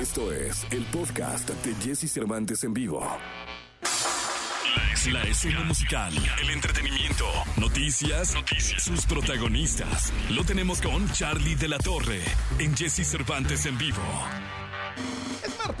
Esto es el podcast de Jesse Cervantes en vivo. La escena musical, el entretenimiento, noticias, sus protagonistas. Lo tenemos con Charlie de la Torre en Jesse Cervantes en vivo.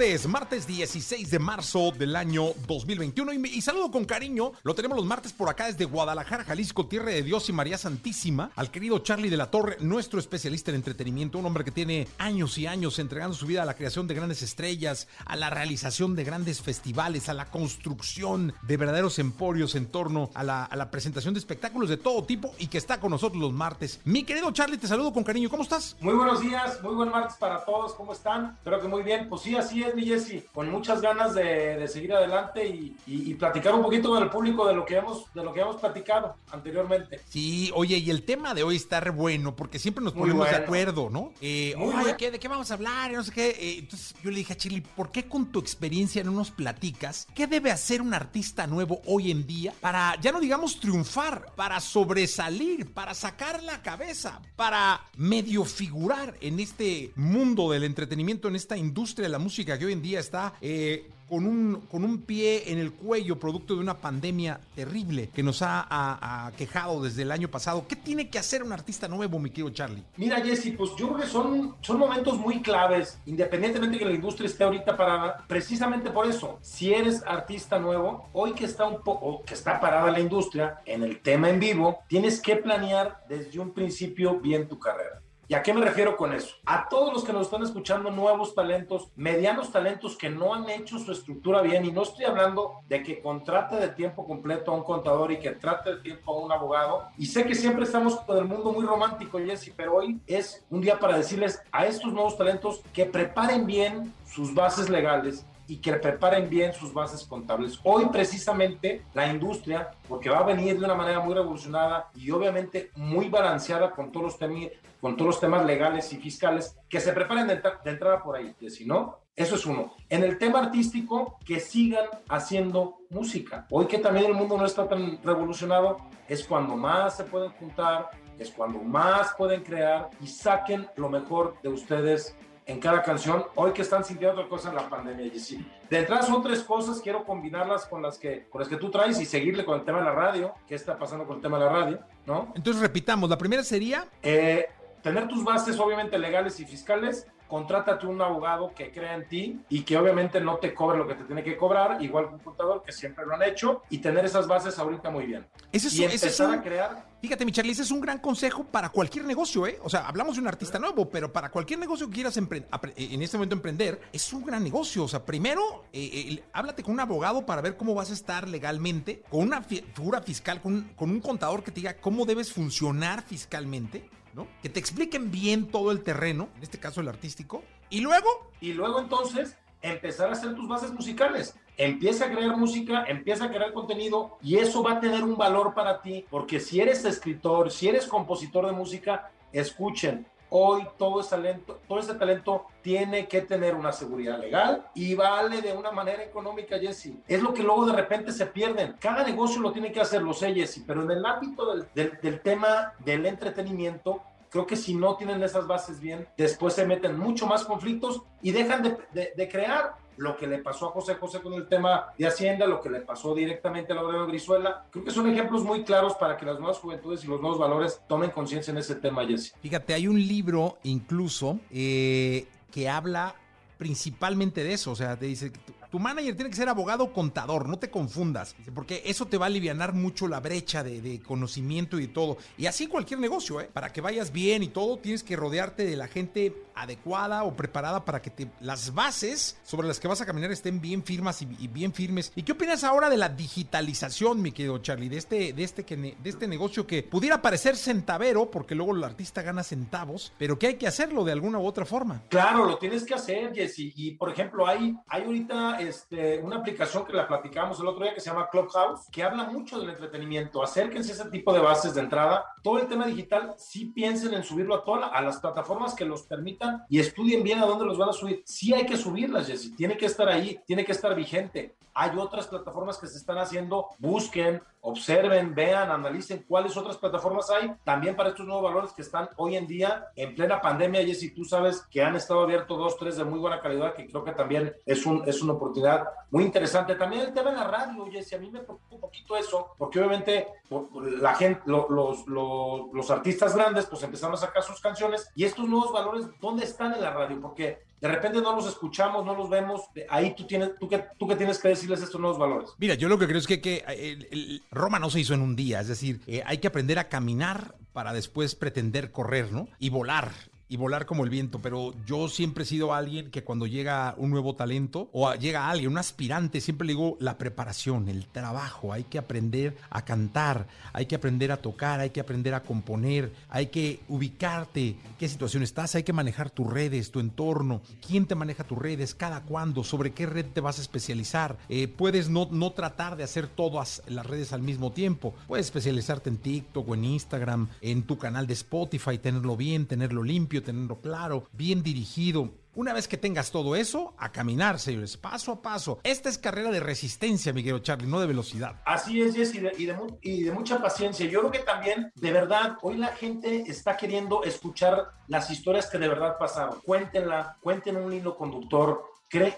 Es martes, martes 16 de marzo del año 2021 y, me- y saludo con cariño, lo tenemos los martes por acá desde Guadalajara, Jalisco, Tierra de Dios y María Santísima, al querido Charlie de la Torre, nuestro especialista en entretenimiento, un hombre que tiene años y años entregando su vida a la creación de grandes estrellas, a la realización de grandes festivales, a la construcción de verdaderos emporios en torno a la, a la presentación de espectáculos de todo tipo y que está con nosotros los martes. Mi querido Charlie, te saludo con cariño, ¿cómo estás? Muy buenos días, muy buen martes para todos, ¿cómo están? Espero que muy bien. Pues sí, así es, mi Jesse, con muchas ganas de, de seguir adelante y, y- y platicar un poquito con el público de lo que hemos, de lo que hemos platicado anteriormente. Sí, oye, y el tema de hoy está re bueno, porque siempre nos ponemos de acuerdo, ¿no? Eh, oye, bueno. ¿qué- ¿de qué vamos a hablar? No sé qué. Eh, entonces yo le dije a Chile, ¿por qué con tu experiencia no nos platicas qué debe hacer un artista nuevo hoy en día para, ya no digamos triunfar, para sobresalir, para sacar la cabeza, para medio figurar en este mundo del entretenimiento, en esta industria de la música que hoy en día está... eh, con un, con un pie en el cuello producto de una pandemia terrible que nos ha, ha- ha quejado desde el año pasado. ¿Qué tiene que hacer un artista nuevo, mi querido Charlie? Mira, Jesse, pues yo creo que son, son momentos muy claves, independientemente que la industria esté ahorita parada, precisamente por eso, si eres artista nuevo, hoy que está un poco, que está parada la industria en el tema en vivo, tienes que planear desde un principio bien tu carrera. ¿Y a qué me refiero con eso? A todos los que nos están escuchando, nuevos talentos, medianos talentos que no han hecho su estructura bien, y no estoy hablando de que contrate de tiempo completo a un contador y que trate de tiempo a un abogado. Y sé que siempre estamos con el mundo muy romántico, Jesse, pero hoy es un día para decirles a estos nuevos talentos que preparen bien sus bases legales y que preparen bien sus bases contables. Hoy precisamente la industria, porque va a venir de una manera muy revolucionada y obviamente muy balanceada con todos los, temi- con todos los temas legales y fiscales, que se preparen de, entra- de entrada por ahí, que si no, eso es uno. En el tema artístico, que sigan haciendo música. Hoy que también el mundo no está tan revolucionado, es cuando más se pueden juntar, es cuando más pueden crear y saquen lo mejor de ustedes en cada canción, hoy que están sintiendo otra cosa en la pandemia, Jessy. De entrada son tres cosas, quiero combinarlas con las que, con las que tú traes y seguirle con el tema de la radio, qué está pasando con el tema de la radio, ¿no? Entonces repitamos, la primera sería, Eh, tener tus bases obviamente legales y fiscales, contrátate un abogado que crea en ti y que obviamente no te cobre lo que te tiene que cobrar, igual que un contador que siempre lo han hecho, y tener esas bases ahorita muy bien. Ese es, y ese es empezar un, a crear fíjate mi Charlie, ese es un gran consejo para cualquier negocio, ¿eh? O sea, hablamos de un artista nuevo, pero para cualquier negocio que quieras eh, en este momento emprender, es un gran negocio. O sea, primero, eh, eh, háblate con un abogado para ver cómo vas a estar legalmente, con una fi- figura fiscal, con, con un contador que te diga cómo debes funcionar fiscalmente, ¿no? Que te expliquen bien todo el terreno, en este caso el artístico, y luego y luego entonces empezar a hacer tus bases musicales. Empieza a crear música, empieza a crear contenido y eso va a tener un valor para ti, porque si eres escritor, si eres compositor de música, escuchen, hoy todo ese talento, todo ese talento tiene que tener una seguridad legal y vale de una manera económica, Jesse. Es lo que luego de repente se pierden. Cada negocio lo tiene que hacer, lo sé, Jesse, pero en el ámbito del, tema del entretenimiento, creo que si no tienen esas bases bien, después se meten mucho más conflictos y dejan de, de- de crear lo que le pasó a José José con el tema de Hacienda, lo que le pasó directamente a Laureano Brizuela. Creo que son ejemplos muy claros para que las nuevas juventudes y los nuevos valores tomen conciencia en ese tema, Jesse. Fíjate, hay un libro incluso eh, que habla principalmente de eso. O sea, te dice, tu, manager tiene que ser abogado contador, no te confundas. Porque eso te va a aliviar mucho la brecha de, de conocimiento y de todo. Y así cualquier negocio, ¿eh? Para que vayas bien y todo, tienes que rodearte de la gente adecuada o preparada para que te, las bases sobre las que vas a caminar estén bien firmas y, y bien firmes. ¿Y qué opinas ahora de la digitalización, mi querido Charlie? De este, de este, que de este negocio que pudiera parecer centavero, porque luego el artista gana centavos, pero que hay que hacerlo de alguna u otra forma. Claro, lo tienes que hacer, Jesse. Y, por ejemplo, hay, hay ahorita este, una aplicación que la platicamos el otro día que se llama Clubhouse, que habla mucho del entretenimiento. Acérquense a ese tipo de bases de entrada. Todo el tema digital, sí piensen en subirlo a, todas a las plataformas que los permitan y estudien bien a dónde los van a subir. Sí hay que subirlas, Jessy, tiene que estar ahí, tiene que estar vigente. Hay otras plataformas que se están haciendo, busquen, observen, vean, analicen cuáles otras plataformas hay también para estos nuevos valores que están hoy en día en plena pandemia. Jessy, tú sabes que han estado abiertos dos, tres de muy buena calidad, que creo que también es, un, es una oportunidad muy interesante. También el tema de la radio, Jessy, a mí me preocupa un poquito eso, porque obviamente la gente, los, los, los artistas grandes, pues empezaron a sacar sus canciones y estos nuevos valores, ¿dónde están en la radio? Porque de repente no los escuchamos, no los vemos, ahí tú tienes, tú que, tú que tienes que decirles estos nuevos valores. Mira, yo lo que creo es que, que el, Roma no se hizo en un día, es decir, eh, hay que aprender a caminar para después pretender correr, ¿no? Y volar y volar como el viento, pero yo siempre he sido alguien que cuando llega un nuevo talento o llega alguien, un aspirante, siempre le digo la preparación, el trabajo, hay que aprender a cantar, hay que aprender a tocar, hay que aprender a componer, hay que ubicarte, qué situación estás, hay que manejar tus redes, tu entorno, quién te maneja tus redes, cada cuándo, sobre qué red te vas a especializar. Eh, puedes no, no tratar de hacer todas las redes al mismo tiempo, puedes especializarte en TikTok o en Instagram, en tu canal de Spotify, tenerlo bien, tenerlo limpio tenerlo claro, bien dirigido. Una vez que tengas todo eso, a caminar, señores, paso a paso. Esta es carrera de resistencia, Miguel Charlie, no de velocidad. Así es, y de, y de, mucha paciencia. Yo creo que también, de verdad, hoy la gente está queriendo escuchar las historias que de verdad pasaron. Cuéntenla, cuenten un hilo conductor,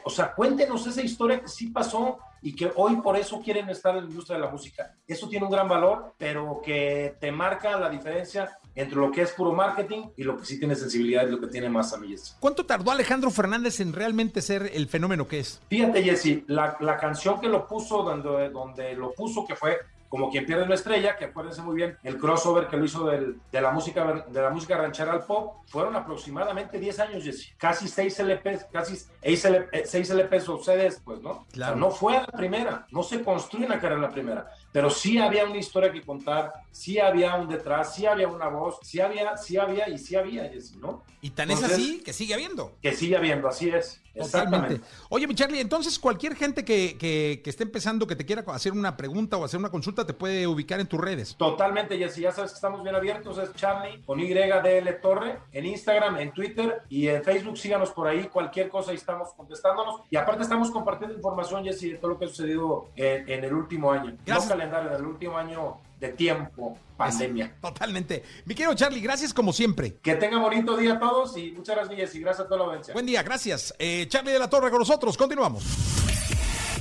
o sea, cuéntenos esa historia que sí pasó y que hoy por eso quieren estar en la industria de la música. Eso tiene un gran valor, pero que te marca la diferencia entre lo que es puro marketing y lo que sí tiene sensibilidad y lo que tiene más amigos. ¿Cuánto tardó Alejandro Fernández en realmente ser el fenómeno que es? Fíjate, Jesse, la, la canción que lo puso, donde, donde lo puso, que fue como quien pierde una estrella, que acuérdense muy bien, el crossover que lo hizo del, de, la música, de la música ranchera al pop, fueron aproximadamente 10 años, Jesse. Casi 6 LPs, casi 6 LPs o CDs, pues, ¿no? Claro. no fue a la primera, no se construye una carrera en la primera, pero sí había una historia que contar, sí había un detrás, sí había una voz, sí había, sí había y sí había, Jesse, ¿no? Y tan es así que sigue habiendo. Que sigue habiendo, así es. Exactamente. Oye, mi Charlie, entonces cualquier gente que, que, que, esté empezando, que te quiera hacer una pregunta o hacer una consulta, te puede ubicar en tus redes. Totalmente, Jessy. Ya sabes que estamos bien abiertos. Es Charlie con YDL Torre en Instagram, en Twitter y en Facebook. Síganos por ahí. Cualquier cosa ahí estamos contestándonos. Y aparte estamos compartiendo información, Jessy, de todo lo que ha sucedido en, en el último año. Gracias. No calendario, en el último año de tiempo, pandemia. Totalmente. Mi querido Charlie, gracias como siempre. Que tenga bonito día a todos y muchas gracias y gracias a toda la audiencia. Buen día, gracias. Eh, Charlie de la Torre con nosotros, continuamos.